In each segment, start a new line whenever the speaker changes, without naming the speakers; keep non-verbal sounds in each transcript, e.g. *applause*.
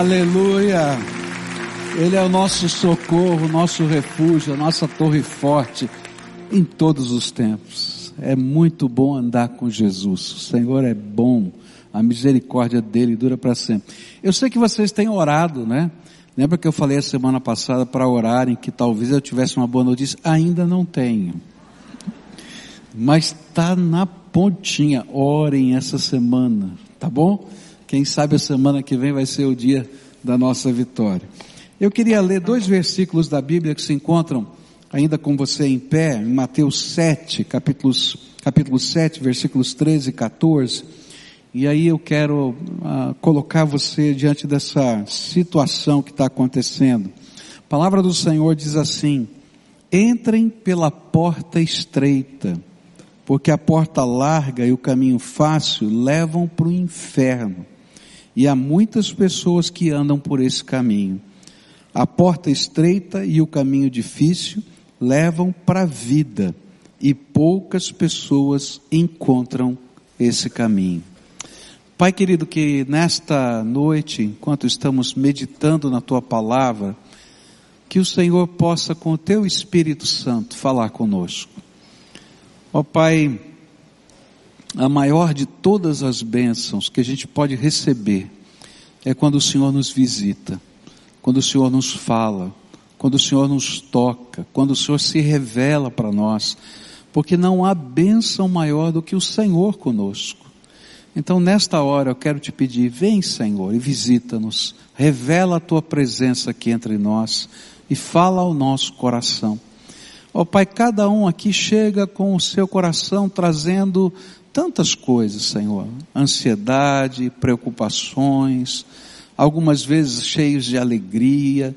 Aleluia. Ele é o nosso socorro, nosso refúgio, a nossa torre forte em todos os tempos. É muito bom andar com Jesus. O Senhor é bom. A misericórdia dele dura para sempre. Eu sei que vocês têm orado, né? Lembra que eu falei a semana passada para orarem que talvez eu tivesse uma boa notícia? Ainda não tenho. Mas está na pontinha. Orem essa semana, tá bom? Quem sabe a semana que vem vai ser o dia da nossa vitória. Eu queria ler dois versículos da Bíblia que se encontram ainda com você em pé, em Mateus 7, capítulos, capítulo 7, versículos 13 e 14. E aí eu quero uh, colocar você diante dessa situação que está acontecendo. A palavra do Senhor diz assim: entrem pela porta estreita, porque a porta larga e o caminho fácil levam para o inferno. E há muitas pessoas que andam por esse caminho. A porta estreita e o caminho difícil levam para a vida, e poucas pessoas encontram esse caminho. Pai querido, que nesta noite, enquanto estamos meditando na tua palavra, que o Senhor possa com o teu Espírito Santo falar conosco. Ó Pai, a maior de todas as bênçãos que a gente pode receber é quando o Senhor nos visita, quando o Senhor nos fala, quando o Senhor nos toca, quando o Senhor se revela para nós, porque não há bênção maior do que o Senhor conosco. Então, nesta hora, eu quero te pedir: vem, Senhor, e visita-nos, revela a tua presença aqui entre nós e fala ao nosso coração. Ó oh, Pai, cada um aqui chega com o seu coração trazendo tantas coisas, Senhor: ansiedade, preocupações, algumas vezes cheios de alegria,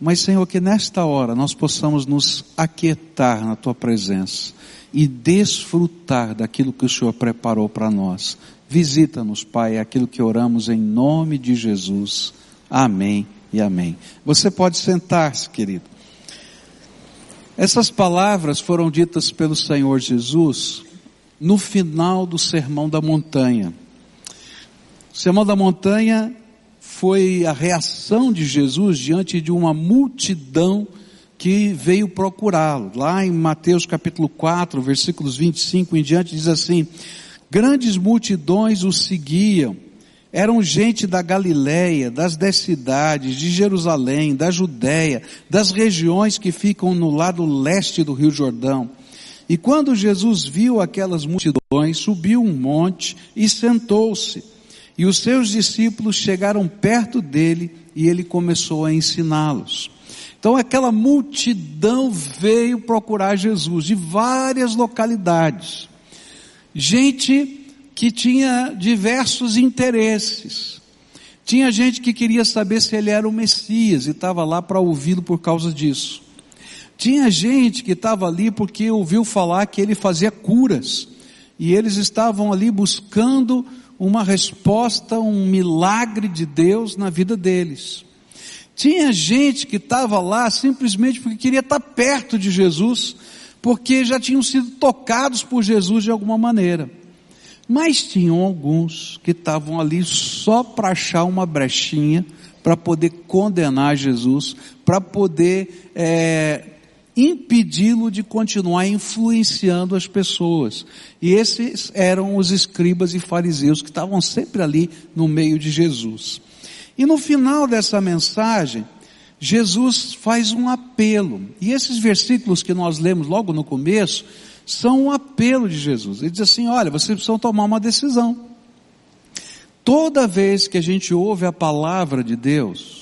mas, Senhor, que nesta hora nós possamos nos aquietar na tua presença e desfrutar daquilo que o Senhor preparou para nós. Visita-nos, Pai, aquilo que oramos em nome de Jesus. Amém e amém. Você pode sentar-se, querido. Essas palavras foram ditas pelo Senhor Jesus no final do Sermão da Montanha. O Sermão da Montanha foi a reação de Jesus diante de uma multidão que veio procurá-lo. Lá em Mateus capítulo 4, versículos 25 em diante, diz assim: Grandes multidões o seguiam. Eram gente da Galiléia, das dez cidades, de Jerusalém, da Judéia, das regiões que ficam no lado leste do Rio Jordão. E quando Jesus viu aquelas multidões, subiu um monte e sentou-se. E os seus discípulos chegaram perto dele e ele começou a ensiná-los. Então aquela multidão veio procurar Jesus de várias localidades gente que tinha diversos interesses. Tinha gente que queria saber se ele era o Messias e estava lá para ouvi-lo por causa disso. Tinha gente que estava ali porque ouviu falar que ele fazia curas. E eles estavam ali buscando uma resposta, um milagre de Deus na vida deles. Tinha gente que estava lá simplesmente porque queria estar perto de Jesus porque já tinham sido tocados por Jesus de alguma maneira. Mas tinham alguns que estavam ali só para achar uma brechinha, para poder condenar Jesus, para poder é, impedi-lo de continuar influenciando as pessoas. E esses eram os escribas e fariseus que estavam sempre ali no meio de Jesus. E no final dessa mensagem, Jesus faz um apelo. E esses versículos que nós lemos logo no começo são um apelo de Jesus. Ele diz assim: olha, vocês precisam tomar uma decisão. Toda vez que a gente ouve a palavra de Deus,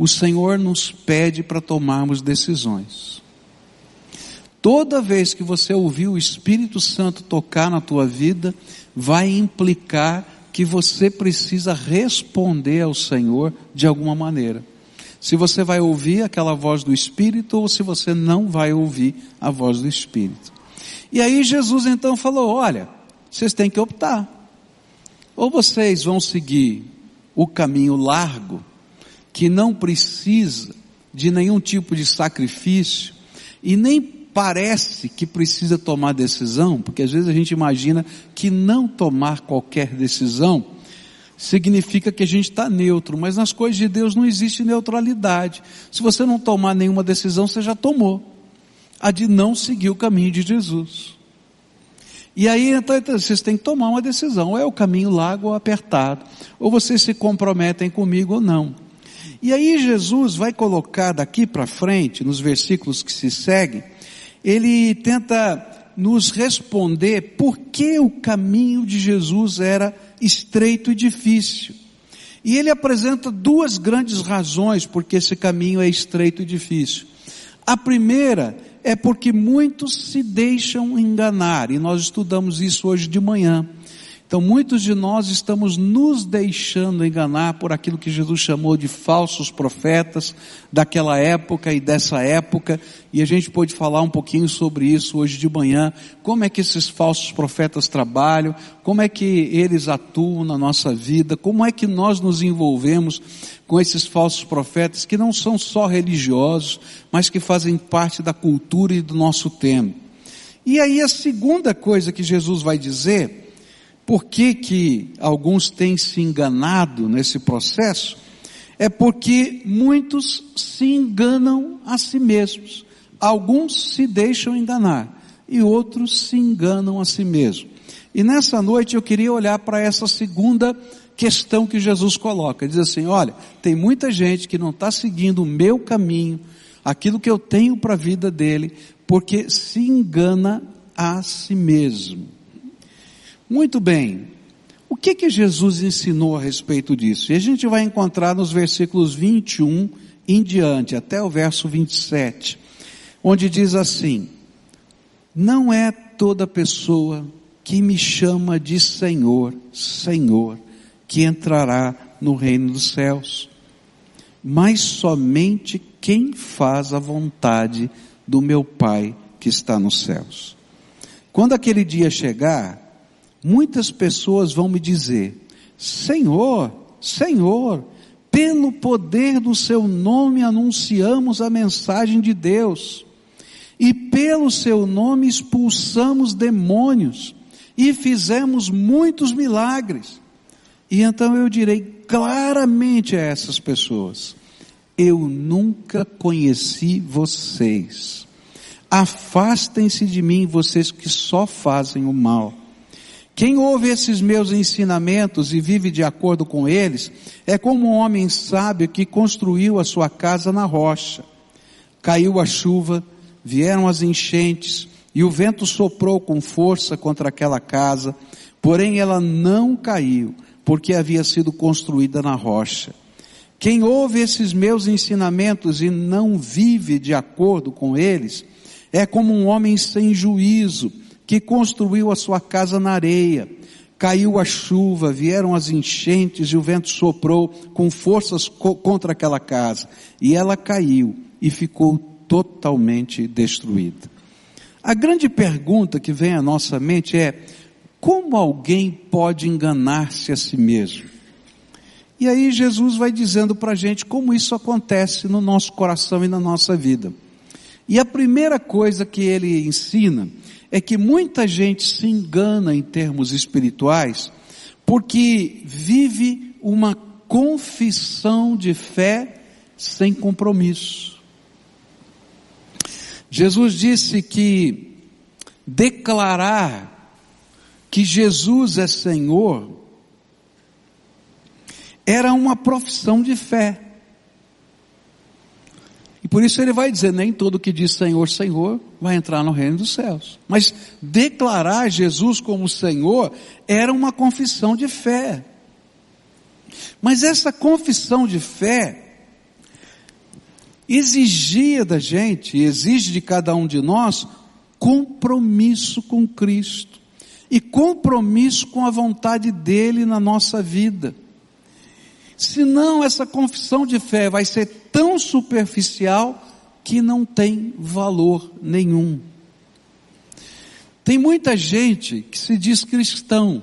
o Senhor nos pede para tomarmos decisões. Toda vez que você ouvir o Espírito Santo tocar na tua vida, vai implicar que você precisa responder ao Senhor de alguma maneira se você vai ouvir aquela voz do Espírito ou se você não vai ouvir a voz do Espírito. E aí Jesus então falou: olha, vocês têm que optar. Ou vocês vão seguir o caminho largo, que não precisa de nenhum tipo de sacrifício, e nem parece que precisa tomar decisão, porque às vezes a gente imagina que não tomar qualquer decisão significa que a gente está neutro, mas nas coisas de Deus não existe neutralidade. Se você não tomar nenhuma decisão, você já tomou. A de não seguir o caminho de Jesus. E aí, então, então, vocês têm que tomar uma decisão. Ou é o caminho largo ou apertado. Ou vocês se comprometem comigo ou não. E aí Jesus vai colocar daqui para frente, nos versículos que se seguem, ele tenta nos responder por que o caminho de Jesus era estreito e difícil. E ele apresenta duas grandes razões porque esse caminho é estreito e difícil. A primeira é porque muitos se deixam enganar, e nós estudamos isso hoje de manhã. Então, muitos de nós estamos nos deixando enganar por aquilo que Jesus chamou de falsos profetas daquela época e dessa época, e a gente pode falar um pouquinho sobre isso hoje de manhã, como é que esses falsos profetas trabalham, como é que eles atuam na nossa vida, como é que nós nos envolvemos com esses falsos profetas que não são só religiosos, mas que fazem parte da cultura e do nosso tempo. E aí a segunda coisa que Jesus vai dizer, por que, que alguns têm se enganado nesse processo? É porque muitos se enganam a si mesmos. Alguns se deixam enganar e outros se enganam a si mesmos. E nessa noite eu queria olhar para essa segunda questão que Jesus coloca. Diz assim: olha, tem muita gente que não está seguindo o meu caminho, aquilo que eu tenho para a vida dele, porque se engana a si mesmo. Muito bem. O que que Jesus ensinou a respeito disso? E a gente vai encontrar nos versículos 21 em diante, até o verso 27, onde diz assim: Não é toda pessoa que me chama de Senhor, Senhor, que entrará no reino dos céus, mas somente quem faz a vontade do meu Pai que está nos céus. Quando aquele dia chegar, muitas pessoas vão me dizer: Senhor, Senhor, pelo poder do seu nome anunciamos a mensagem de Deus, e pelo seu nome expulsamos demônios, e fizemos muitos milagres. E então eu direi claramente a essas pessoas: Eu nunca conheci vocês. Afastem-se de mim, vocês que só fazem o mal. Quem ouve esses meus ensinamentos e vive de acordo com eles, é como um homem sábio que construiu a sua casa na rocha. Caiu a chuva, vieram as enchentes, e o vento soprou com força contra aquela casa, porém ela não caiu, porque havia sido construída na rocha. Quem ouve esses meus ensinamentos e não vive de acordo com eles, é como um homem sem juízo, que construiu a sua casa na areia. Caiu a chuva, vieram as enchentes e o vento soprou com forças co contra aquela casa. E ela caiu e ficou totalmente destruída. A grande pergunta que vem à nossa mente é: como alguém pode enganar-se a si mesmo? E aí Jesus vai dizendo para a gente como isso acontece no nosso coração e na nossa vida. E a primeira coisa que ele ensina é que muita gente se engana em termos espirituais porque vive uma confissão de fé sem compromisso. Jesus disse que declarar que Jesus é Senhor era uma profissão de fé. E por isso ele vai dizer, nem todo que diz Senhor, Senhor, vai entrar no reino dos céus. Mas declarar Jesus como Senhor era uma confissão de fé. Mas essa confissão de fé exigia da gente, exige de cada um de nós, compromisso com Cristo. E compromisso com a vontade dele na nossa vida. Senão essa confissão de fé vai ser tão superficial que não tem valor nenhum. Tem muita gente que se diz cristão.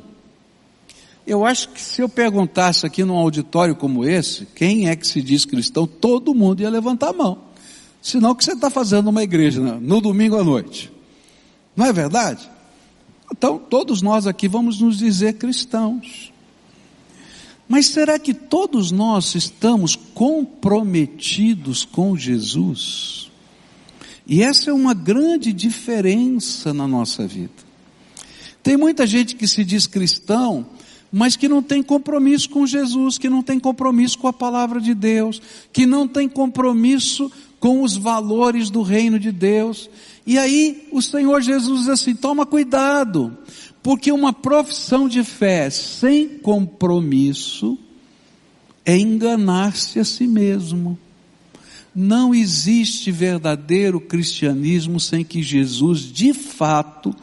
Eu acho que se eu perguntasse aqui num auditório como esse, quem é que se diz cristão, todo mundo ia levantar a mão. Senão o que você está fazendo numa igreja né? no domingo à noite? Não é verdade? Então todos nós aqui vamos nos dizer cristãos. Mas será que todos nós estamos comprometidos com Jesus? E essa é uma grande diferença na nossa vida. Tem muita gente que se diz cristão, mas que não tem compromisso com Jesus, que não tem compromisso com a palavra de Deus, que não tem compromisso com os valores do reino de Deus. E aí o Senhor Jesus diz assim: toma cuidado, porque uma profissão de fé sem compromisso é enganar-se a si mesmo. Não existe verdadeiro cristianismo sem que Jesus de fato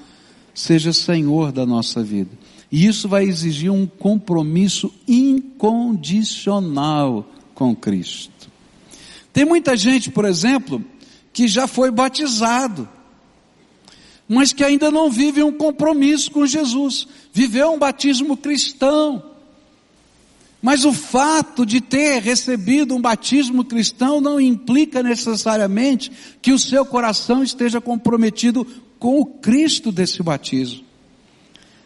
seja Senhor da nossa vida. E isso vai exigir um compromisso incondicional com Cristo. Tem muita gente, por exemplo, que já foi batizado, mas que ainda não vive um compromisso com Jesus, viveu um batismo cristão. Mas o fato de ter recebido um batismo cristão não implica necessariamente que o seu coração esteja comprometido com o Cristo desse batismo.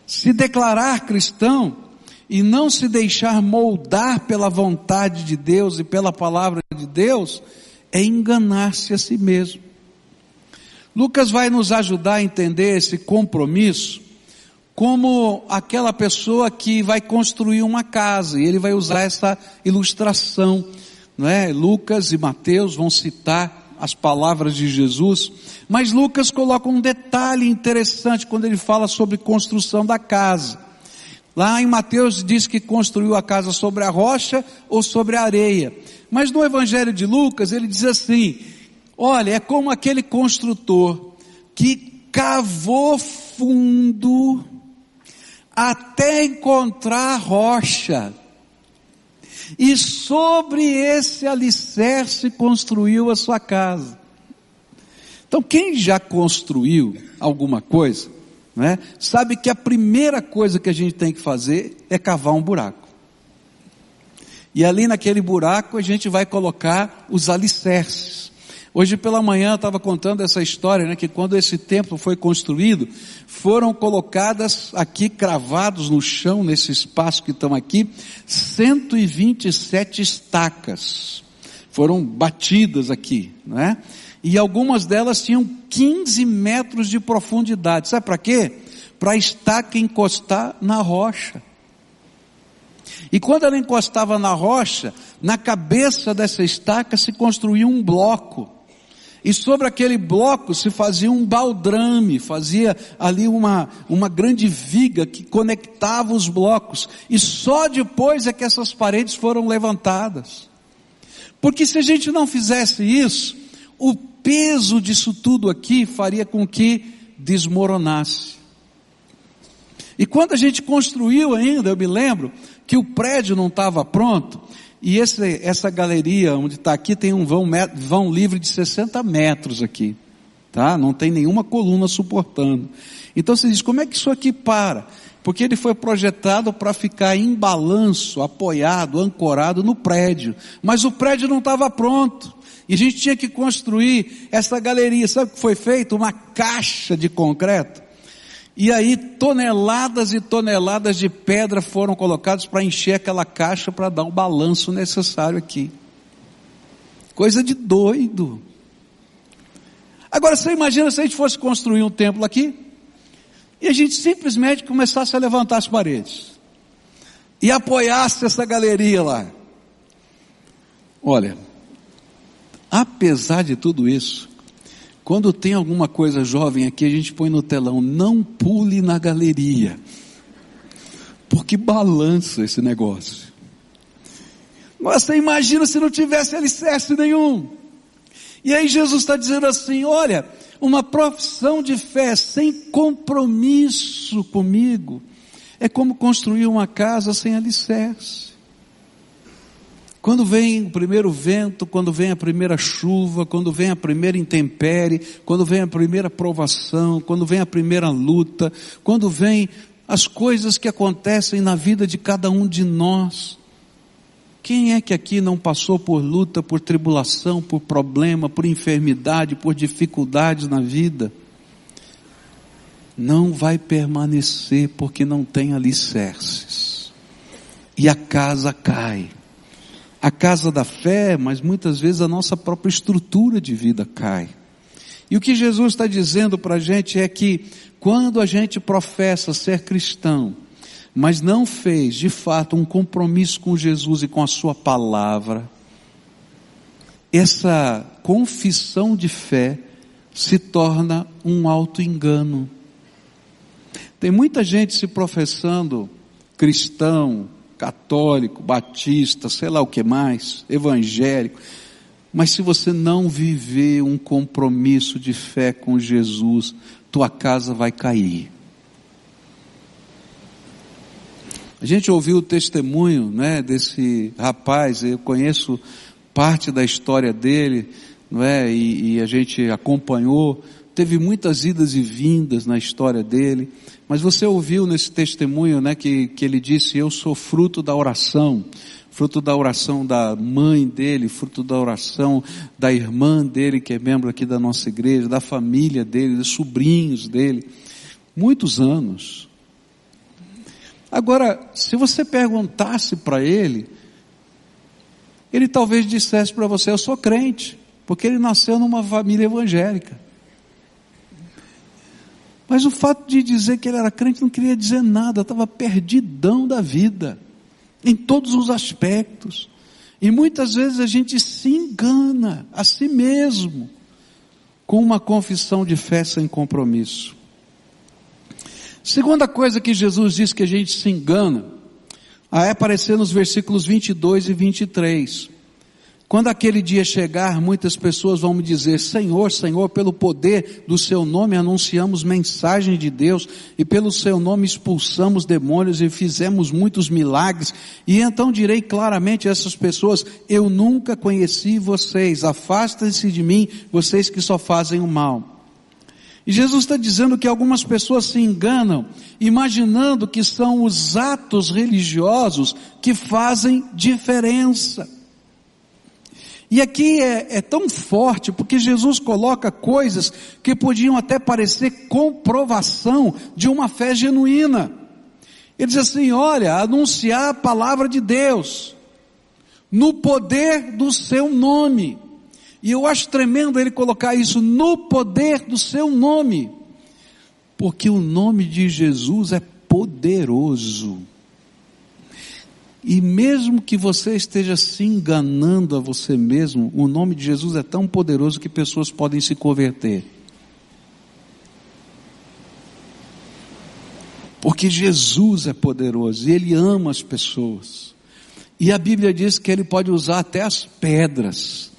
Se declarar cristão e não se deixar moldar pela vontade de Deus e pela palavra de Deus, é enganar-se a si mesmo. Lucas vai nos ajudar a entender esse compromisso como aquela pessoa que vai construir uma casa, e ele vai usar essa ilustração, não é? Lucas e Mateus vão citar as palavras de Jesus, mas Lucas coloca um detalhe interessante quando ele fala sobre construção da casa. Lá em Mateus diz que construiu a casa sobre a rocha ou sobre a areia. Mas no Evangelho de Lucas ele diz assim: Olha, é como aquele construtor que cavou fundo até encontrar rocha. E sobre esse alicerce construiu a sua casa. Então, quem já construiu alguma coisa, né, sabe que a primeira coisa que a gente tem que fazer é cavar um buraco. E ali naquele buraco a gente vai colocar os alicerces. Hoje pela manhã eu estava contando essa história, né, que quando esse templo foi construído, foram colocadas aqui, cravados no chão, nesse espaço que estão aqui, 127 estacas. Foram batidas aqui, né? E algumas delas tinham 15 metros de profundidade. Sabe para quê? Para a estaca encostar na rocha. E quando ela encostava na rocha, na cabeça dessa estaca se construía um bloco. E sobre aquele bloco se fazia um baldrame, fazia ali uma, uma grande viga que conectava os blocos. E só depois é que essas paredes foram levantadas. Porque se a gente não fizesse isso, o peso disso tudo aqui faria com que desmoronasse. E quando a gente construiu ainda, eu me lembro que o prédio não estava pronto, e esse, essa galeria onde está aqui tem um vão, vão livre de 60 metros aqui. Tá? Não tem nenhuma coluna suportando. Então você diz, como é que isso aqui para? Porque ele foi projetado para ficar em balanço, apoiado, ancorado no prédio. Mas o prédio não estava pronto. E a gente tinha que construir essa galeria. Sabe o que foi feito? Uma caixa de concreto e aí toneladas e toneladas de pedra foram colocadas para encher aquela caixa para dar o balanço necessário aqui. Coisa de doido. Agora você imagina se a gente fosse construir um templo aqui e a gente simplesmente começasse a levantar as paredes e apoiasse essa galeria lá. Olha, apesar de tudo isso, quando tem alguma coisa jovem aqui, a gente põe no telão, não pule na galeria. Porque balança esse negócio. Você imagina se não tivesse alicerce nenhum. E aí Jesus está dizendo assim: olha, uma profissão de fé sem compromisso comigo é como construir uma casa sem alicerce. Quando vem o primeiro vento, quando vem a primeira chuva, quando vem a primeira intempérie, quando vem a primeira provação, quando vem a primeira luta, quando vem as coisas que acontecem na vida de cada um de nós. Quem é que aqui não passou por luta, por tribulação, por problema, por enfermidade, por dificuldades na vida? Não vai permanecer porque não tem alicerces. e a casa cai. A casa da fé, mas muitas vezes a nossa própria estrutura de vida cai. E o que Jesus está dizendo para a gente é que quando a gente professa ser cristão, mas não fez de fato um compromisso com Jesus e com a Sua palavra, essa confissão de fé se torna um auto-engano. Tem muita gente se professando cristão, católico, batista, sei lá o que mais, evangélico, mas se você não viver um compromisso de fé com Jesus, tua casa vai cair. A gente ouviu o testemunho, né, desse rapaz, eu conheço parte da história dele, não é? E, e, a gente acompanhou, teve muitas idas e vindas na história dele, mas você ouviu nesse testemunho, né, que, que ele disse, eu sou fruto da oração, fruto da oração da mãe dele, fruto da oração da irmã dele, que é membro aqui da nossa igreja, da família dele, dos sobrinhos dele, muitos anos. Agora, se você perguntasse para ele, ele talvez dissesse para você: Eu sou crente, porque ele nasceu numa família evangélica. Mas o fato de dizer que ele era crente não queria dizer nada, estava perdidão da vida, em todos os aspectos. E muitas vezes a gente se engana a si mesmo com uma confissão de fé sem compromisso. Segunda coisa que Jesus diz que a gente se engana, é aparecer nos versículos 22 e 23. Quando aquele dia chegar, muitas pessoas vão me dizer, Senhor, Senhor, pelo poder do seu nome anunciamos mensagem de Deus e pelo seu nome expulsamos demônios e fizemos muitos milagres. E então direi claramente a essas pessoas, eu nunca conheci vocês, afastem-se de mim, vocês que só fazem o mal. E Jesus está dizendo que algumas pessoas se enganam, imaginando que são os atos religiosos que fazem diferença. E aqui é, é, tão forte porque Jesus coloca coisas que podiam até parecer comprovação de uma fé genuína. Ele diz assim: olha, anunciar a palavra de Deus, no poder do seu nome. E eu acho tremendo ele colocar isso no poder do seu nome. Porque o nome de Jesus é poderoso. E mesmo que você esteja se enganando a você mesmo, o nome de Jesus é tão poderoso que pessoas podem se converter. Porque Jesus é poderoso e Ele ama as pessoas. E a Bíblia diz que Ele pode usar até as pedras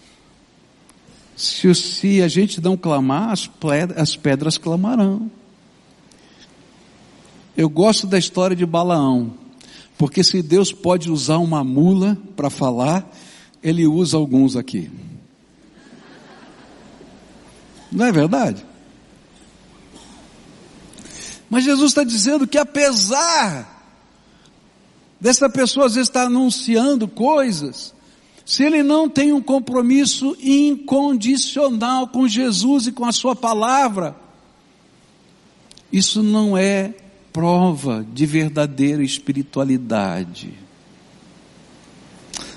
se, se a gente não clamar, as, as pedras clamarão. Eu gosto da história de Balaão, porque se Deus pode usar uma mula para falar, Ele usa alguns aqui. Não é verdade? Mas Jesus está dizendo que apesar dessa pessoa às vezes estar anunciando coisas, se ele não tem um compromisso incondicional com Jesus e com a Sua palavra, isso não é prova de verdadeira espiritualidade.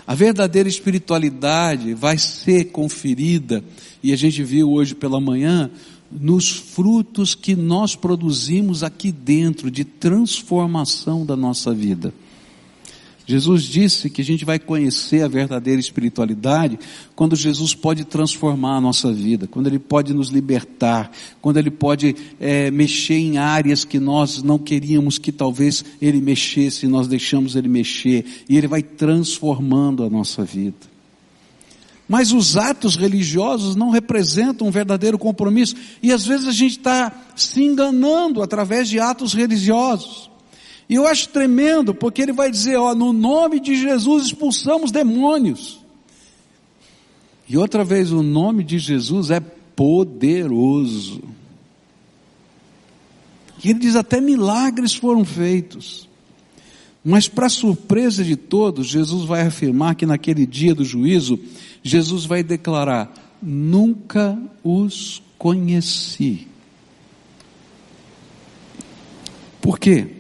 A verdadeira espiritualidade vai ser conferida, e a gente viu hoje pela manhã, nos frutos que nós produzimos aqui dentro de transformação da nossa vida. Jesus disse que a gente vai conhecer a verdadeira espiritualidade quando Jesus pode transformar a nossa vida, quando Ele pode nos libertar, quando Ele pode é, mexer em áreas que nós não queríamos que talvez Ele mexesse, nós deixamos Ele mexer, e Ele vai transformando a nossa vida. Mas os atos religiosos não representam um verdadeiro compromisso, e às vezes a gente está se enganando através de atos religiosos. E eu acho tremendo, porque ele vai dizer, ó, no nome de Jesus expulsamos demônios. E outra vez, o nome de Jesus é poderoso. E ele diz, até milagres foram feitos. Mas para surpresa de todos, Jesus vai afirmar que naquele dia do juízo, Jesus vai declarar, nunca os conheci. Por quê?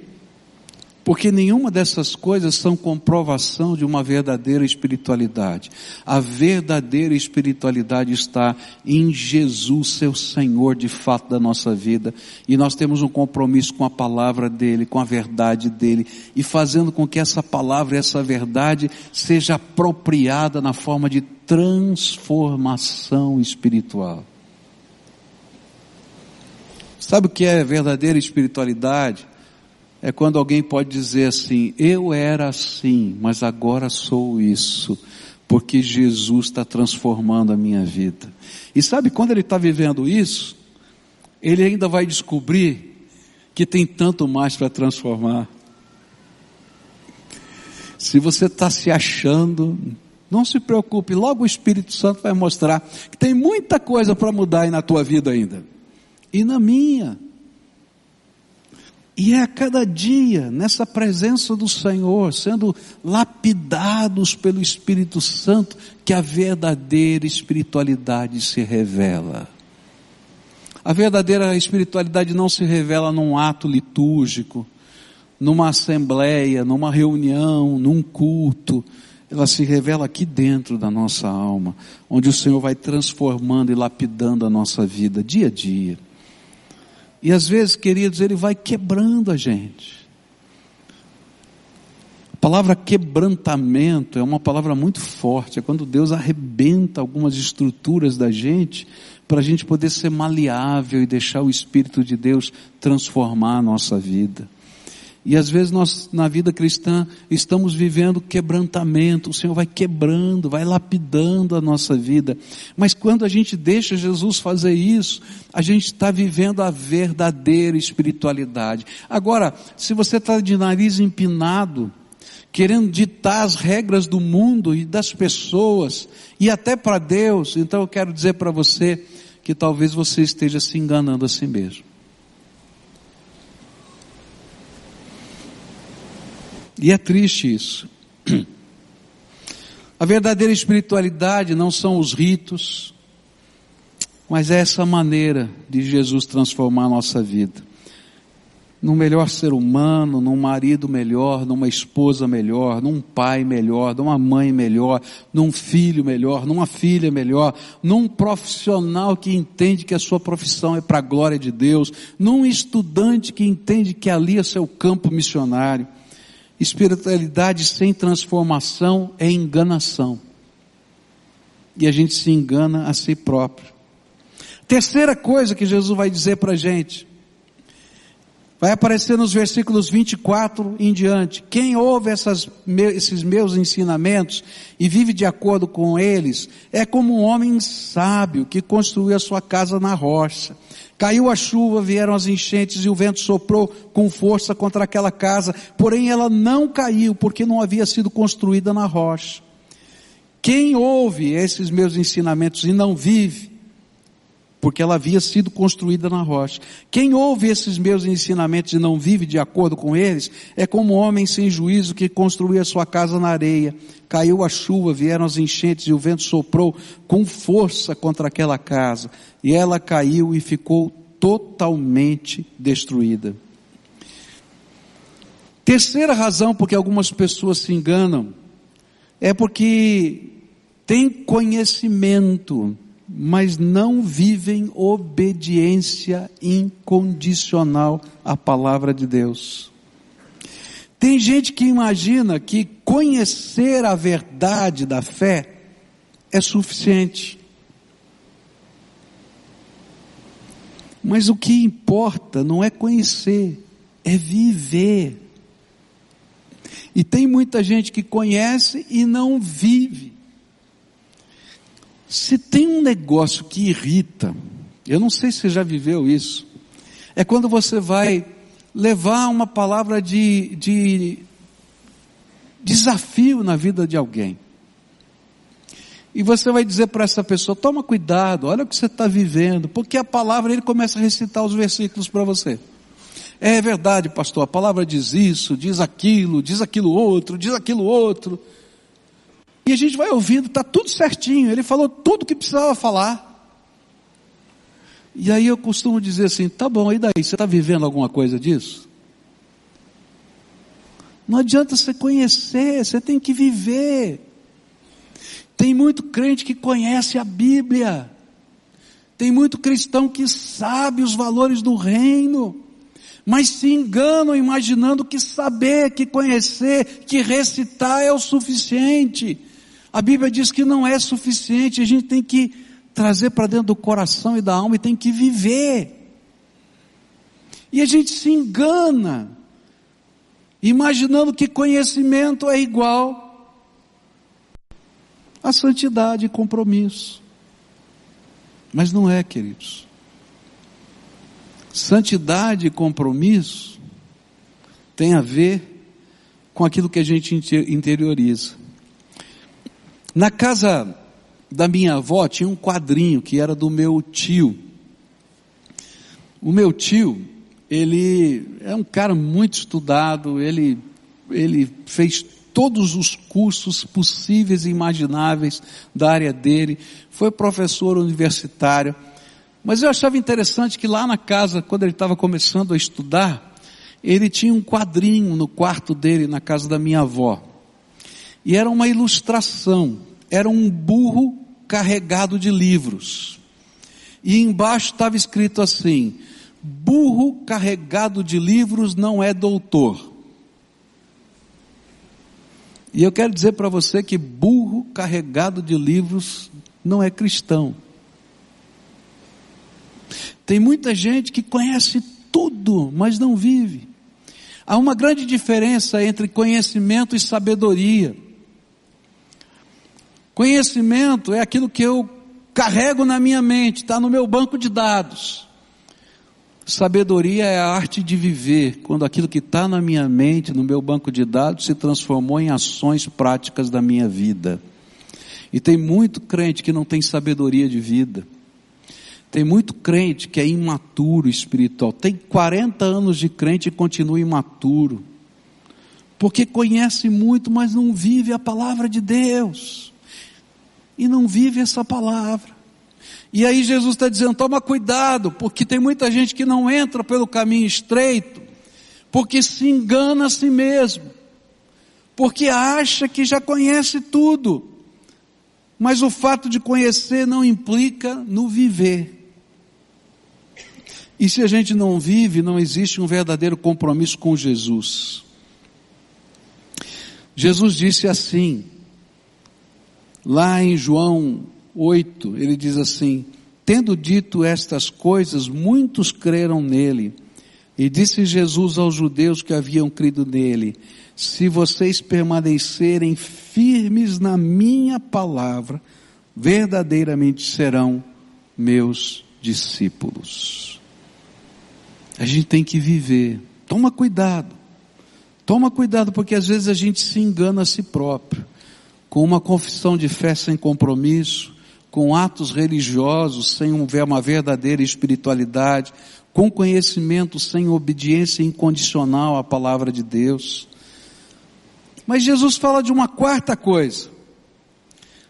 Porque nenhuma dessas coisas são comprovação de uma verdadeira espiritualidade. A verdadeira espiritualidade está em Jesus, seu Senhor de fato da nossa vida. E nós temos um compromisso com a palavra dele, com a verdade dele, e fazendo com que essa palavra essa verdade seja apropriada na forma de transformação espiritual. Sabe o que é verdadeira espiritualidade? É quando alguém pode dizer assim: eu era assim, mas agora sou isso, porque Jesus está transformando a minha vida. E sabe quando ele está vivendo isso, ele ainda vai descobrir que tem tanto mais para transformar. Se você está se achando, não se preocupe, logo o Espírito Santo vai mostrar que tem muita coisa para mudar aí na tua vida ainda. E na minha. E é a cada dia, nessa presença do Senhor, sendo lapidados pelo Espírito Santo, que a verdadeira espiritualidade se revela. A verdadeira espiritualidade não se revela num ato litúrgico, numa assembleia, numa reunião, num culto. Ela se revela aqui dentro da nossa alma, onde o Senhor vai transformando e lapidando a nossa vida dia a dia. E às vezes, queridos, ele vai quebrando a gente. A palavra quebrantamento é uma palavra muito forte, é quando Deus arrebenta algumas estruturas da gente para a gente poder ser maleável e deixar o Espírito de Deus transformar a nossa vida. E às vezes nós, na vida cristã, estamos vivendo quebrantamento, o Senhor vai quebrando, vai lapidando a nossa vida. Mas quando a gente deixa Jesus fazer isso, a gente está vivendo a verdadeira espiritualidade. Agora, se você está de nariz empinado, querendo ditar as regras do mundo e das pessoas, e até para Deus, então eu quero dizer para você que talvez você esteja se enganando a si mesmo. E é triste isso. *clears throat* A verdadeira espiritualidade não são os ritos, mas é essa maneira de Jesus transformar a nossa vida. Num melhor ser humano, num marido melhor, numa esposa melhor, num pai melhor, numa mãe melhor, num filho melhor, numa filha melhor, num profissional que entende que a sua profissão é para a glória de Deus, num estudante que entende que ali é seu campo missionário. Espiritualidade sem transformação é enganação. E a gente se engana a si próprio. Terceira coisa que Jesus vai dizer para a gente, vai aparecer nos versículos 24 em diante. Quem ouve essas, esses meus ensinamentos e vive de acordo com eles, é como um homem sábio que construiu a sua casa na rocha. Caiu a chuva, vieram as enchentes e o vento soprou com força contra aquela casa, porém ela não caiu porque não havia sido construída na rocha. Quem ouve esses meus ensinamentos e não vive, porque ela havia sido construída na rocha. Quem ouve esses meus ensinamentos e não vive de acordo com eles, é como um homem sem juízo que construiu a sua casa na areia. Caiu a chuva, vieram as enchentes e o vento soprou com força contra aquela casa. E ela caiu e ficou totalmente destruída. Terceira razão porque algumas pessoas se enganam é porque têm conhecimento mas não vivem obediência incondicional à palavra de Deus. Tem gente que imagina que conhecer a verdade da fé é suficiente. Mas o que importa não é conhecer, é viver. E tem muita gente que conhece e não vive. Se tem um negócio que irrita, eu não sei se você já viveu isso, é quando você vai levar uma palavra de, de desafio na vida de alguém. E você vai dizer para essa pessoa, toma cuidado, olha o que você está vivendo, porque a palavra, ele começa a recitar os versículos para você. É verdade, pastor, a palavra diz isso, diz aquilo, diz aquilo outro, diz aquilo outro. E a gente vai ouvindo, está tudo certinho. Ele falou tudo que precisava falar. E aí eu costumo dizer assim, tá bom, e daí? Você está vivendo alguma coisa disso? Não adianta você conhecer, você tem que viver. Tem muito crente que conhece a Bíblia. Tem muito cristão que sabe os valores do reino, mas se enganam imaginando que saber, que conhecer, que recitar é o suficiente. A Bíblia diz que não é suficiente, a gente tem que trazer para dentro do coração e da alma e tem que viver. E a gente se engana, imaginando que conhecimento é igual a santidade e compromisso. Mas não é, queridos. Santidade e compromisso tem a ver com aquilo que a gente interioriza. Na casa da minha avó tinha um quadrinho que era do meu tio. O meu tio, ele é um cara muito estudado, ele, ele fez todos os cursos possíveis e imagináveis da área dele, foi professor universitário, mas eu achava interessante que lá na casa, quando ele estava começando a estudar, ele tinha um quadrinho no quarto dele, na casa da minha avó. E era uma ilustração, era um burro carregado de livros. E embaixo estava escrito assim: burro carregado de livros não é doutor. E eu quero dizer para você que burro carregado de livros não é cristão. Tem muita gente que conhece tudo, mas não vive. Há uma grande diferença entre conhecimento e sabedoria. Conhecimento é aquilo que eu carrego na minha mente, está no meu banco de dados. Sabedoria é a arte de viver, quando aquilo que está na minha mente, no meu banco de dados, se transformou em ações práticas da minha vida. E tem muito crente que não tem sabedoria de vida. Tem muito crente que é imaturo espiritual. Tem 40 anos de crente e continua imaturo. Porque conhece muito, mas não vive a palavra de Deus. E não vive essa palavra. E aí Jesus está dizendo: toma cuidado, porque tem muita gente que não entra pelo caminho estreito, porque se engana a si mesmo, porque acha que já conhece tudo. Mas o fato de conhecer não implica no viver. E se a gente não vive, não existe um verdadeiro compromisso com Jesus. Jesus disse assim, lá em João 8, ele diz assim: Tendo dito estas coisas, muitos creram nele. E disse Jesus aos judeus que haviam crido nele: Se vocês permanecerem firmes na minha palavra, verdadeiramente serão meus discípulos. A gente tem que viver. Toma cuidado. Toma cuidado porque às vezes a gente se engana a si próprio. Com uma confissão de fé sem compromisso, com atos religiosos sem uma verdadeira espiritualidade, com conhecimento sem obediência incondicional à palavra de Deus. Mas Jesus fala de uma quarta coisa.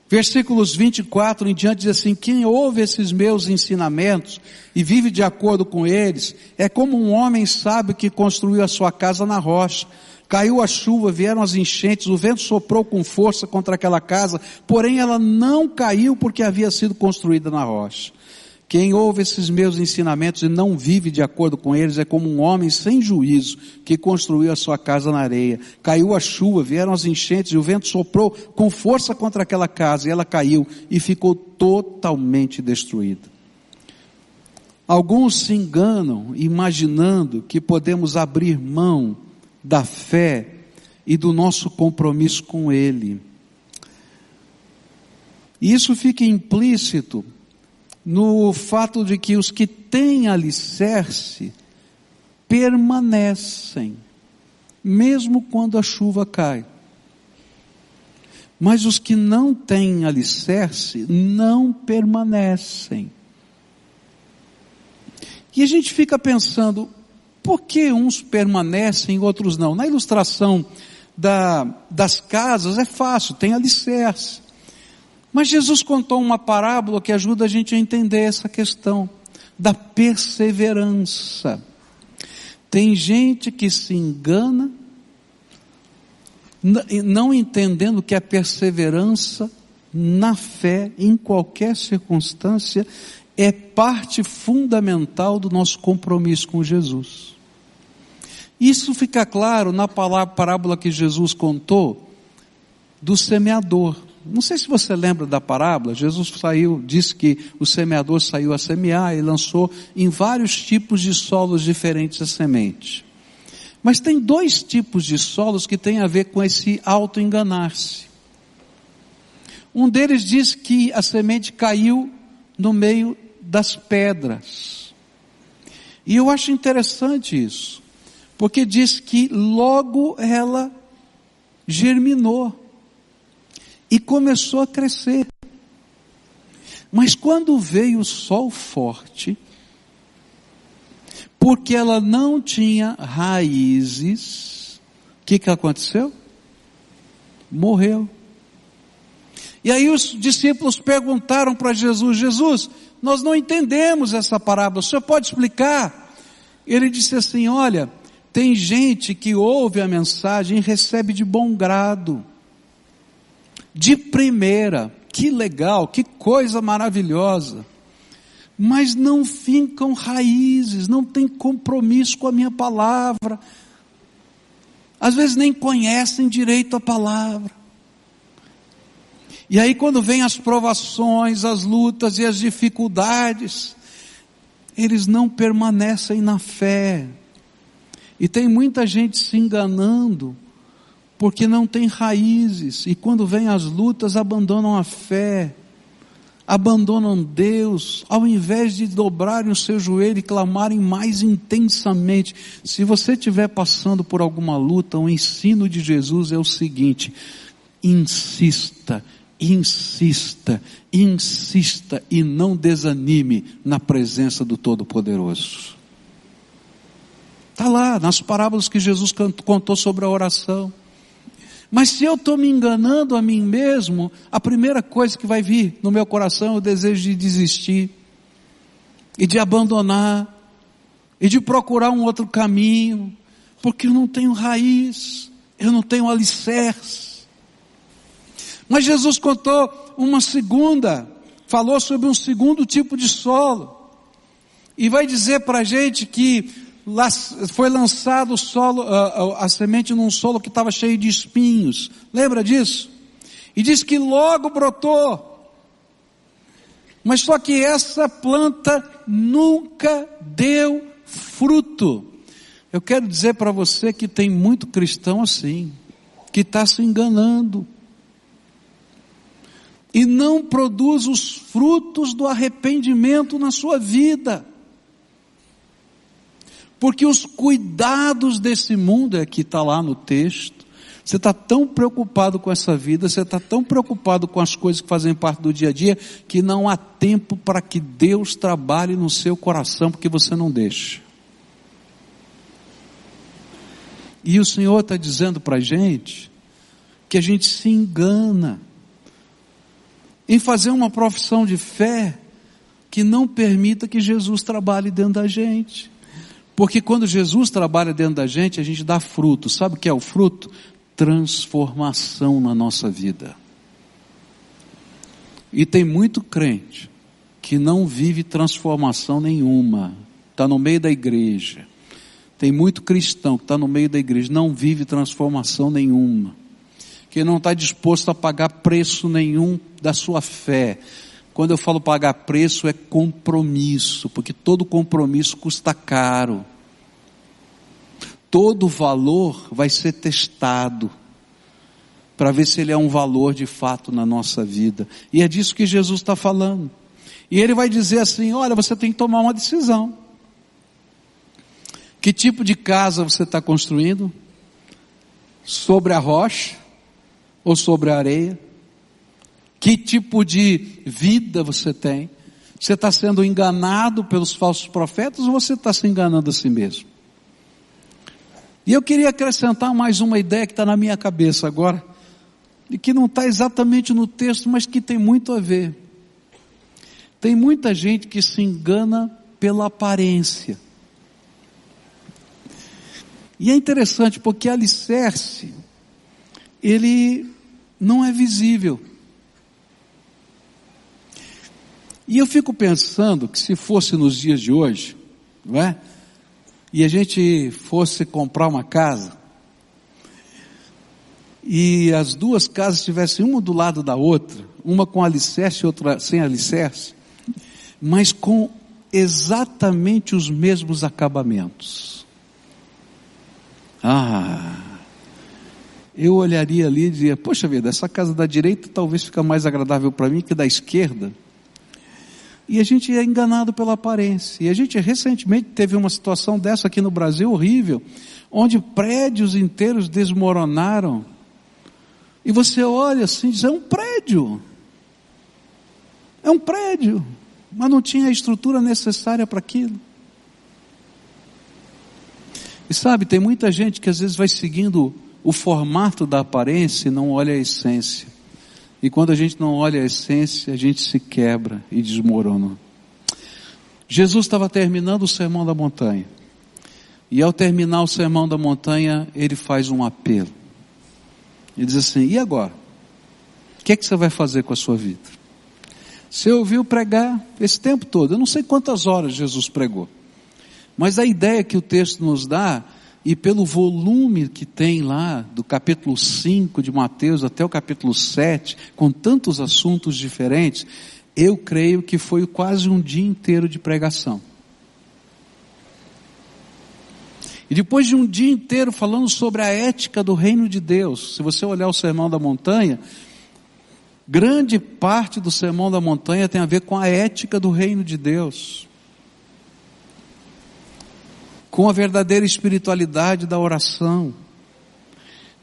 Versículos 24 em diante diz assim: Quem ouve esses meus ensinamentos e vive de acordo com eles, é como um homem sábio que construiu a sua casa na rocha. Caiu a chuva, vieram as enchentes, o vento soprou com força contra aquela casa, porém ela não caiu porque havia sido construída na rocha. Quem ouve esses meus ensinamentos e não vive de acordo com eles é como um homem sem juízo que construiu a sua casa na areia. Caiu a chuva, vieram as enchentes e o vento soprou com força contra aquela casa e ela caiu e ficou totalmente destruída. Alguns se enganam imaginando que podemos abrir mão da fé e do nosso compromisso com Ele. E isso fica implícito no fato de que os que têm alicerce permanecem, mesmo quando a chuva cai. Mas os que não têm alicerce não permanecem. E a gente fica pensando, por que uns permanecem e outros não? Na ilustração da, das casas é fácil, tem alicerce. Mas Jesus contou uma parábola que ajuda a gente a entender essa questão da perseverança. Tem gente que se engana não entendendo que a perseverança na fé, em qualquer circunstância, é parte fundamental do nosso compromisso com Jesus. Isso fica claro na parábola que Jesus contou do semeador. Não sei se você lembra da parábola, Jesus saiu, disse que o semeador saiu a semear e lançou em vários tipos de solos diferentes a semente. Mas tem dois tipos de solos que têm a ver com esse auto-enganar-se. Um deles diz que a semente caiu no meio das pedras. E eu acho interessante isso, porque diz que logo ela germinou e começou a crescer. Mas quando veio o sol forte, porque ela não tinha raízes, o que, que aconteceu? Morreu. E aí os discípulos perguntaram para Jesus: Jesus, nós não entendemos essa parábola, o senhor pode explicar? Ele disse assim: Olha, tem gente que ouve a mensagem e recebe de bom grado de primeira, que legal, que coisa maravilhosa. Mas não fincam raízes, não tem compromisso com a minha palavra. Às vezes nem conhecem direito a palavra. E aí quando vem as provações, as lutas e as dificuldades, eles não permanecem na fé. E tem muita gente se enganando, porque não tem raízes, e quando vêm as lutas abandonam a fé, abandonam Deus, ao invés de dobrarem o seu joelho e clamarem mais intensamente. Se você estiver passando por alguma luta, o ensino de Jesus é o seguinte: insista, insista, insista e não desanime na presença do Todo-Poderoso. Está lá nas parábolas que Jesus contou sobre a oração. Mas se eu estou me enganando a mim mesmo, a primeira coisa que vai vir no meu coração é o desejo de desistir, e de abandonar, e de procurar um outro caminho, porque eu não tenho raiz, eu não tenho alicerce. Mas Jesus contou uma segunda, falou sobre um segundo tipo de solo, e vai dizer para a gente que foi lançado solo, a, a, a semente num solo que estava cheio de espinhos. Lembra disso? E diz que logo brotou. Mas só que essa planta nunca deu fruto. Eu quero dizer para você que tem muito cristão assim, que está se enganando. E não produz os frutos do arrependimento na sua vida. Porque os cuidados desse mundo, é que está lá no texto, você está tão preocupado com essa vida, você está tão preocupado com as coisas que fazem parte do dia a dia, que não há tempo para que Deus trabalhe no seu coração, porque você não deixa. E o Senhor está dizendo para a gente que a gente se engana em fazer uma profissão de fé que não permita que Jesus trabalhe dentro da gente. Porque quando Jesus trabalha dentro da gente, a gente dá fruto. Sabe o que é o fruto? Transformação na nossa vida. E tem muito crente que não vive transformação nenhuma, está no meio da igreja. Tem muito cristão que está no meio da igreja, não vive transformação nenhuma, que não está disposto a pagar preço nenhum da sua fé. Quando eu falo pagar preço, é compromisso, porque todo compromisso custa caro todo valor vai ser testado para ver se ele é um valor de fato na nossa vida. E é disso que Jesus está falando. E ele vai dizer assim: olha, você tem que tomar uma decisão. Que tipo de casa você está construindo? Sobre a rocha ou sobre a areia? Que tipo de vida você tem? Você está sendo enganado pelos falsos profetas ou você está se enganando a si mesmo? E eu queria acrescentar mais uma ideia que está na minha cabeça agora, e que não está exatamente no texto, mas que tem muito a ver. Tem muita gente que se engana pela aparência. E é interessante porque alicerce ele não é visível. E eu fico pensando que se fosse nos dias de hoje, não é? E a gente fosse comprar uma casa, e as duas casas estivessem uma do lado da outra, uma com alicerce e outra sem alicerce, mas com exatamente os mesmos acabamentos. Ah, eu olharia ali e diria, poxa vida, essa casa da direita talvez fica mais agradável para mim que da esquerda. E a gente é enganado pela aparência. E a gente recentemente teve uma situação dessa aqui no Brasil horrível, onde prédios inteiros desmoronaram. E você olha assim e diz, é um prédio. É um prédio mas não tinha a estrutura necessária para aquilo. E sabe, tem muita gente que às vezes vai seguindo o formato da aparência e não olha a essência. E quando a gente não olha a essência, a gente se quebra e desmorona. Jesus estava terminando o sermão da montanha. E ao terminar o sermão da montanha, ele faz um apelo. Ele diz assim: e agora? O que é que você vai fazer com a sua vida? Você ouviu pregar esse tempo todo. Eu não sei quantas horas Jesus pregou. Mas a ideia que o texto nos dá, e pelo volume que tem lá, do capítulo 5 de Mateus até o capítulo 7, com tantos assuntos diferentes, eu creio que foi quase um dia inteiro de pregação. E depois de um dia inteiro falando sobre a ética do reino de Deus, se você olhar o sermão da montanha, Grande parte do sermão da montanha tem a ver com a ética do reino de Deus, com a verdadeira espiritualidade da oração.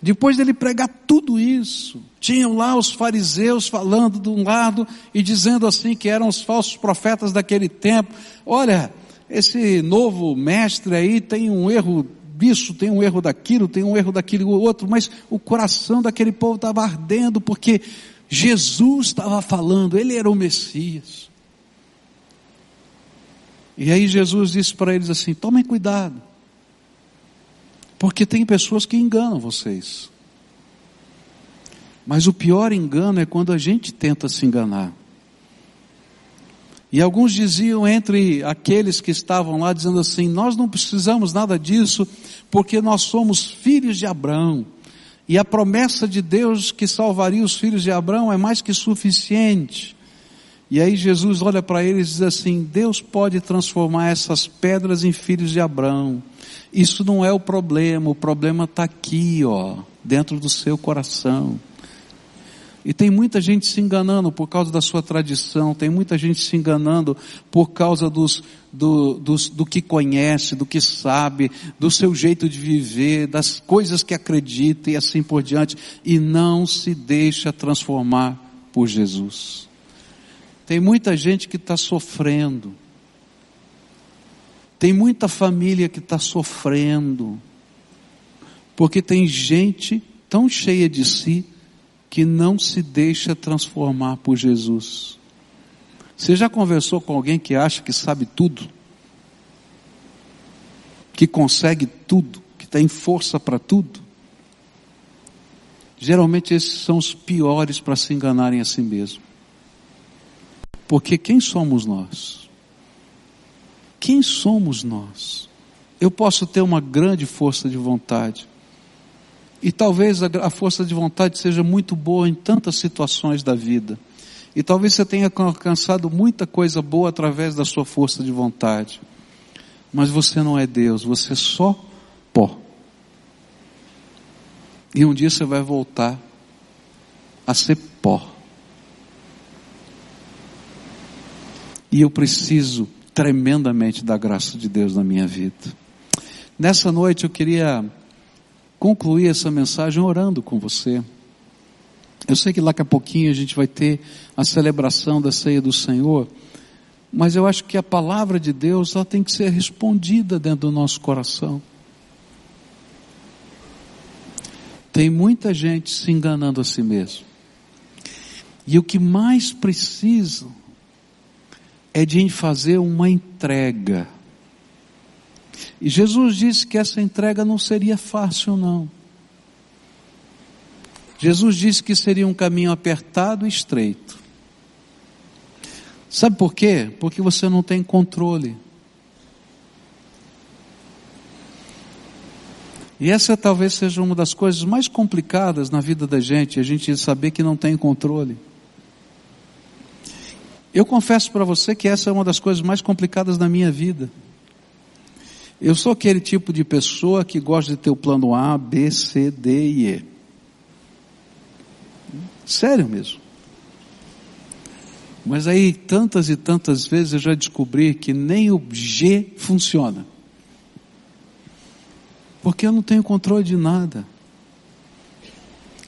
Depois dele pregar tudo isso, tinham lá os fariseus falando de um lado e dizendo assim que eram os falsos profetas daquele tempo. Olha, esse novo mestre aí tem um erro disso, tem um erro daquilo, tem um erro daquele outro, mas o coração daquele povo estava ardendo porque Jesus estava falando, ele era o Messias. E aí Jesus disse para eles assim: tomem cuidado, porque tem pessoas que enganam vocês. Mas o pior engano é quando a gente tenta se enganar. E alguns diziam entre aqueles que estavam lá, dizendo assim: Nós não precisamos nada disso, porque nós somos filhos de Abraão. E a promessa de Deus que salvaria os filhos de Abraão é mais que suficiente. E aí Jesus olha para eles e diz assim: Deus pode transformar essas pedras em filhos de Abraão. Isso não é o problema, o problema está aqui, ó, dentro do seu coração. E tem muita gente se enganando por causa da sua tradição, tem muita gente se enganando por causa dos, do, dos, do que conhece, do que sabe, do seu jeito de viver, das coisas que acredita e assim por diante, e não se deixa transformar por Jesus. Tem muita gente que está sofrendo, tem muita família que está sofrendo, porque tem gente tão cheia de si, que não se deixa transformar por Jesus. Você já conversou com alguém que acha que sabe tudo? Que consegue tudo? Que tem força para tudo? Geralmente esses são os piores para se enganarem a si mesmo. Porque quem somos nós? Quem somos nós? Eu posso ter uma grande força de vontade, e talvez a força de vontade seja muito boa em tantas situações da vida. E talvez você tenha alcançado muita coisa boa através da sua força de vontade. Mas você não é Deus, você é só pó. E um dia você vai voltar a ser pó. E eu preciso tremendamente da graça de Deus na minha vida. Nessa noite eu queria concluir essa mensagem orando com você. Eu sei que daqui a pouquinho a gente vai ter a celebração da ceia do Senhor, mas eu acho que a palavra de Deus ela tem que ser respondida dentro do nosso coração. Tem muita gente se enganando a si mesmo. E o que mais precisa é de fazer uma entrega e Jesus disse que essa entrega não seria fácil, não. Jesus disse que seria um caminho apertado e estreito. Sabe por quê? Porque você não tem controle. E essa talvez seja uma das coisas mais complicadas na vida da gente, a gente saber que não tem controle. Eu confesso para você que essa é uma das coisas mais complicadas da minha vida. Eu sou aquele tipo de pessoa que gosta de ter o plano A, B, C, D e E. Sério mesmo. Mas aí, tantas e tantas vezes eu já descobri que nem o G funciona. Porque eu não tenho controle de nada.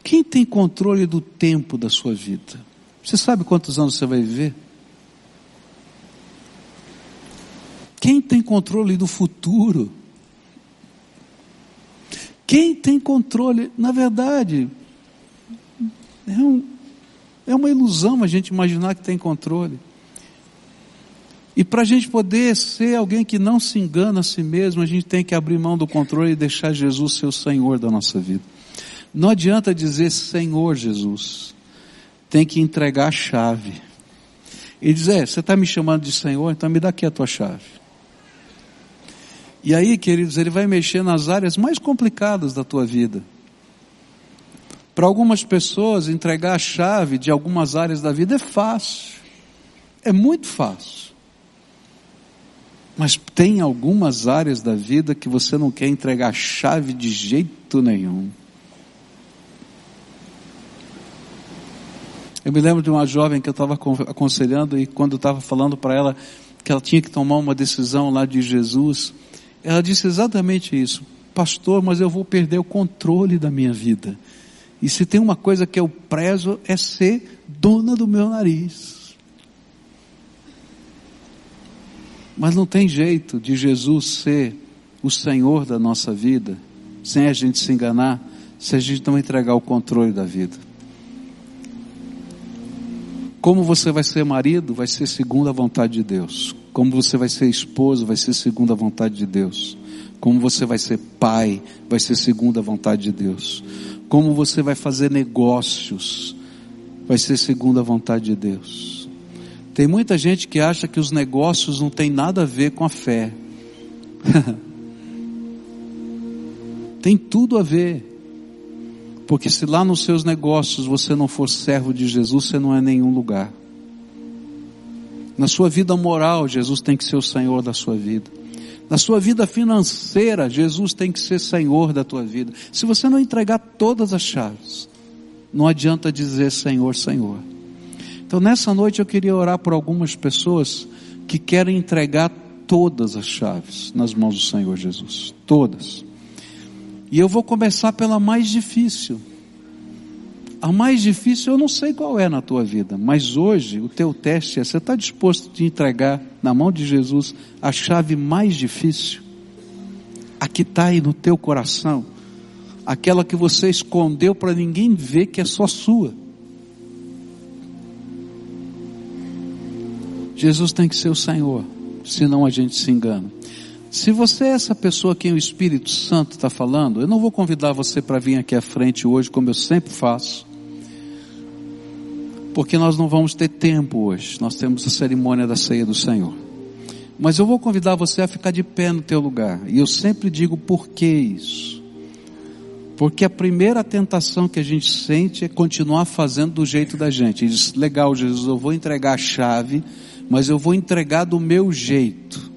Quem tem controle do tempo da sua vida? Você sabe quantos anos você vai viver? Quem tem controle do futuro? Quem tem controle, na verdade, é, um, é uma ilusão a gente imaginar que tem controle. E para a gente poder ser alguém que não se engana a si mesmo, a gente tem que abrir mão do controle e deixar Jesus ser o Senhor da nossa vida. Não adianta dizer Senhor Jesus, tem que entregar a chave. E dizer, é, você está me chamando de Senhor, então me dá aqui a tua chave. E aí, queridos, ele vai mexer nas áreas mais complicadas da tua vida. Para algumas pessoas, entregar a chave de algumas áreas da vida é fácil. É muito fácil. Mas tem algumas áreas da vida que você não quer entregar a chave de jeito nenhum. Eu me lembro de uma jovem que eu estava aconselhando e quando eu estava falando para ela que ela tinha que tomar uma decisão lá de Jesus, ela disse exatamente isso. Pastor, mas eu vou perder o controle da minha vida. E se tem uma coisa que eu prezo é ser dona do meu nariz. Mas não tem jeito de Jesus ser o Senhor da nossa vida, sem a gente se enganar, se a gente não entregar o controle da vida. Como você vai ser marido, vai ser segundo a vontade de Deus. Como você vai ser esposo, vai ser segundo a vontade de Deus. Como você vai ser pai, vai ser segundo a vontade de Deus. Como você vai fazer negócios, vai ser segundo a vontade de Deus. Tem muita gente que acha que os negócios não têm nada a ver com a fé. *laughs* Tem tudo a ver. Porque se lá nos seus negócios você não for servo de Jesus, você não é nenhum lugar. Na sua vida moral, Jesus tem que ser o Senhor da sua vida. Na sua vida financeira, Jesus tem que ser Senhor da tua vida. Se você não entregar todas as chaves, não adianta dizer Senhor, Senhor. Então nessa noite eu queria orar por algumas pessoas que querem entregar todas as chaves nas mãos do Senhor Jesus. Todas. E eu vou começar pela mais difícil. A mais difícil eu não sei qual é na tua vida, mas hoje o teu teste é: você está disposto a entregar na mão de Jesus a chave mais difícil? A que está aí no teu coração, aquela que você escondeu para ninguém ver que é só sua. Jesus tem que ser o Senhor, senão a gente se engana. Se você é essa pessoa quem o Espírito Santo está falando, eu não vou convidar você para vir aqui à frente hoje, como eu sempre faço porque nós não vamos ter tempo hoje. Nós temos a cerimônia da ceia do Senhor. Mas eu vou convidar você a ficar de pé no teu lugar. E eu sempre digo por que isso. Porque a primeira tentação que a gente sente é continuar fazendo do jeito da gente. E diz, legal, Jesus, eu vou entregar a chave, mas eu vou entregar do meu jeito.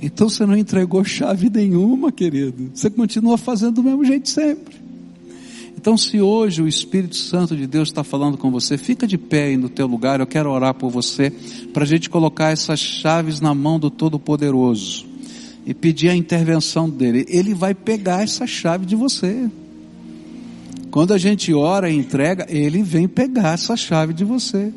Então você não entregou chave nenhuma, querido. Você continua fazendo do mesmo jeito sempre. Então, se hoje o Espírito Santo de Deus está falando com você, fica de pé aí no teu lugar. Eu quero orar por você para a gente colocar essas chaves na mão do Todo-Poderoso e pedir a intervenção dele. Ele vai pegar essa chave de você. Quando a gente ora e entrega, ele vem pegar essa chave de você.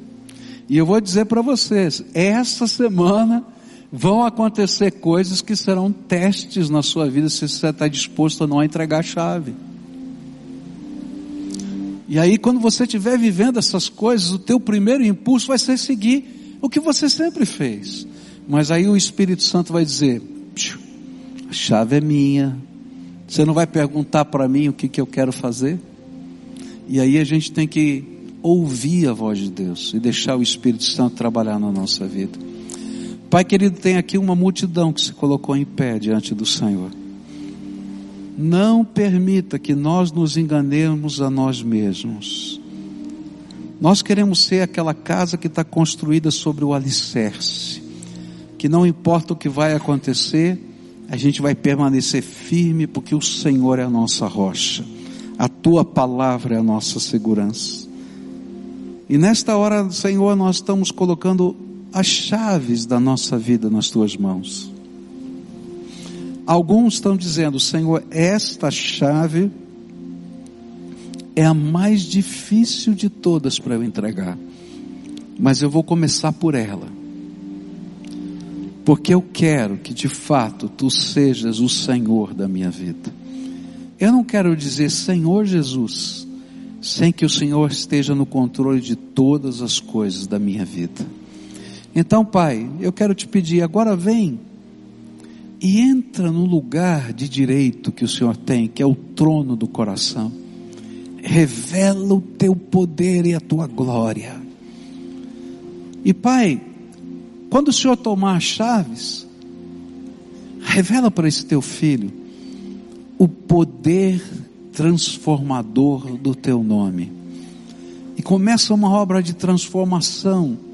E eu vou dizer para vocês, essa semana vão acontecer coisas que serão testes na sua vida se você está disposto a não entregar a chave. E aí, quando você estiver vivendo essas coisas, o teu primeiro impulso vai ser seguir o que você sempre fez. Mas aí o Espírito Santo vai dizer: a chave é minha. Você não vai perguntar para mim o que, que eu quero fazer? E aí a gente tem que ouvir a voz de Deus e deixar o Espírito Santo trabalhar na nossa vida. Pai querido, tem aqui uma multidão que se colocou em pé diante do Senhor. Não permita que nós nos enganemos a nós mesmos. Nós queremos ser aquela casa que está construída sobre o alicerce, que não importa o que vai acontecer, a gente vai permanecer firme, porque o Senhor é a nossa rocha, a tua palavra é a nossa segurança. E nesta hora, Senhor, nós estamos colocando as chaves da nossa vida nas tuas mãos. Alguns estão dizendo, Senhor, esta chave é a mais difícil de todas para eu entregar, mas eu vou começar por ela, porque eu quero que de fato tu sejas o Senhor da minha vida. Eu não quero dizer Senhor Jesus, sem que o Senhor esteja no controle de todas as coisas da minha vida. Então, Pai, eu quero te pedir, agora vem e entra no lugar de direito que o Senhor tem, que é o trono do coração. Revela o teu poder e a tua glória. E Pai, quando o Senhor tomar as chaves, revela para esse teu filho o poder transformador do teu nome. E começa uma obra de transformação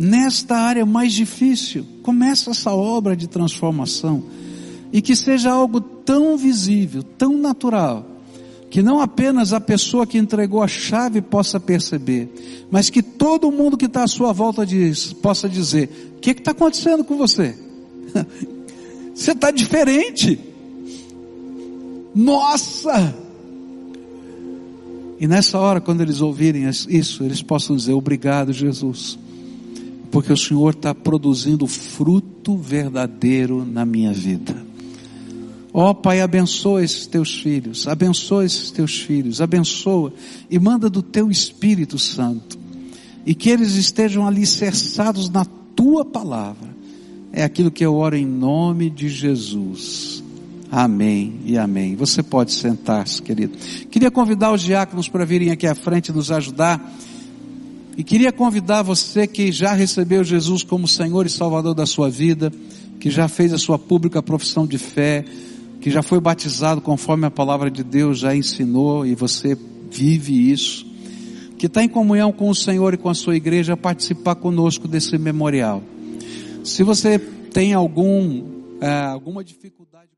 nesta área mais difícil. Começa essa obra de transformação e que seja algo tão visível, tão natural, que não apenas a pessoa que entregou a chave possa perceber, mas que todo mundo que está à sua volta diz, possa dizer: o que está acontecendo com você? *laughs* você está diferente. Nossa! E nessa hora, quando eles ouvirem isso, eles possam dizer: Obrigado, Jesus porque o Senhor está produzindo fruto verdadeiro na minha vida. Ó oh, Pai, abençoa esses teus filhos, abençoa esses teus filhos, abençoa e manda do teu Espírito Santo, e que eles estejam alicerçados na tua palavra. É aquilo que eu oro em nome de Jesus. Amém e amém. Você pode sentar-se, querido. Queria convidar os diáconos para virem aqui à frente e nos ajudar. E queria convidar você que já recebeu Jesus como Senhor e Salvador da sua vida, que já fez a sua pública profissão de fé, que já foi batizado conforme a palavra de Deus já ensinou e você vive isso, que está em comunhão com o Senhor e com a sua igreja, participar conosco desse memorial. Se você tem algum, é, alguma dificuldade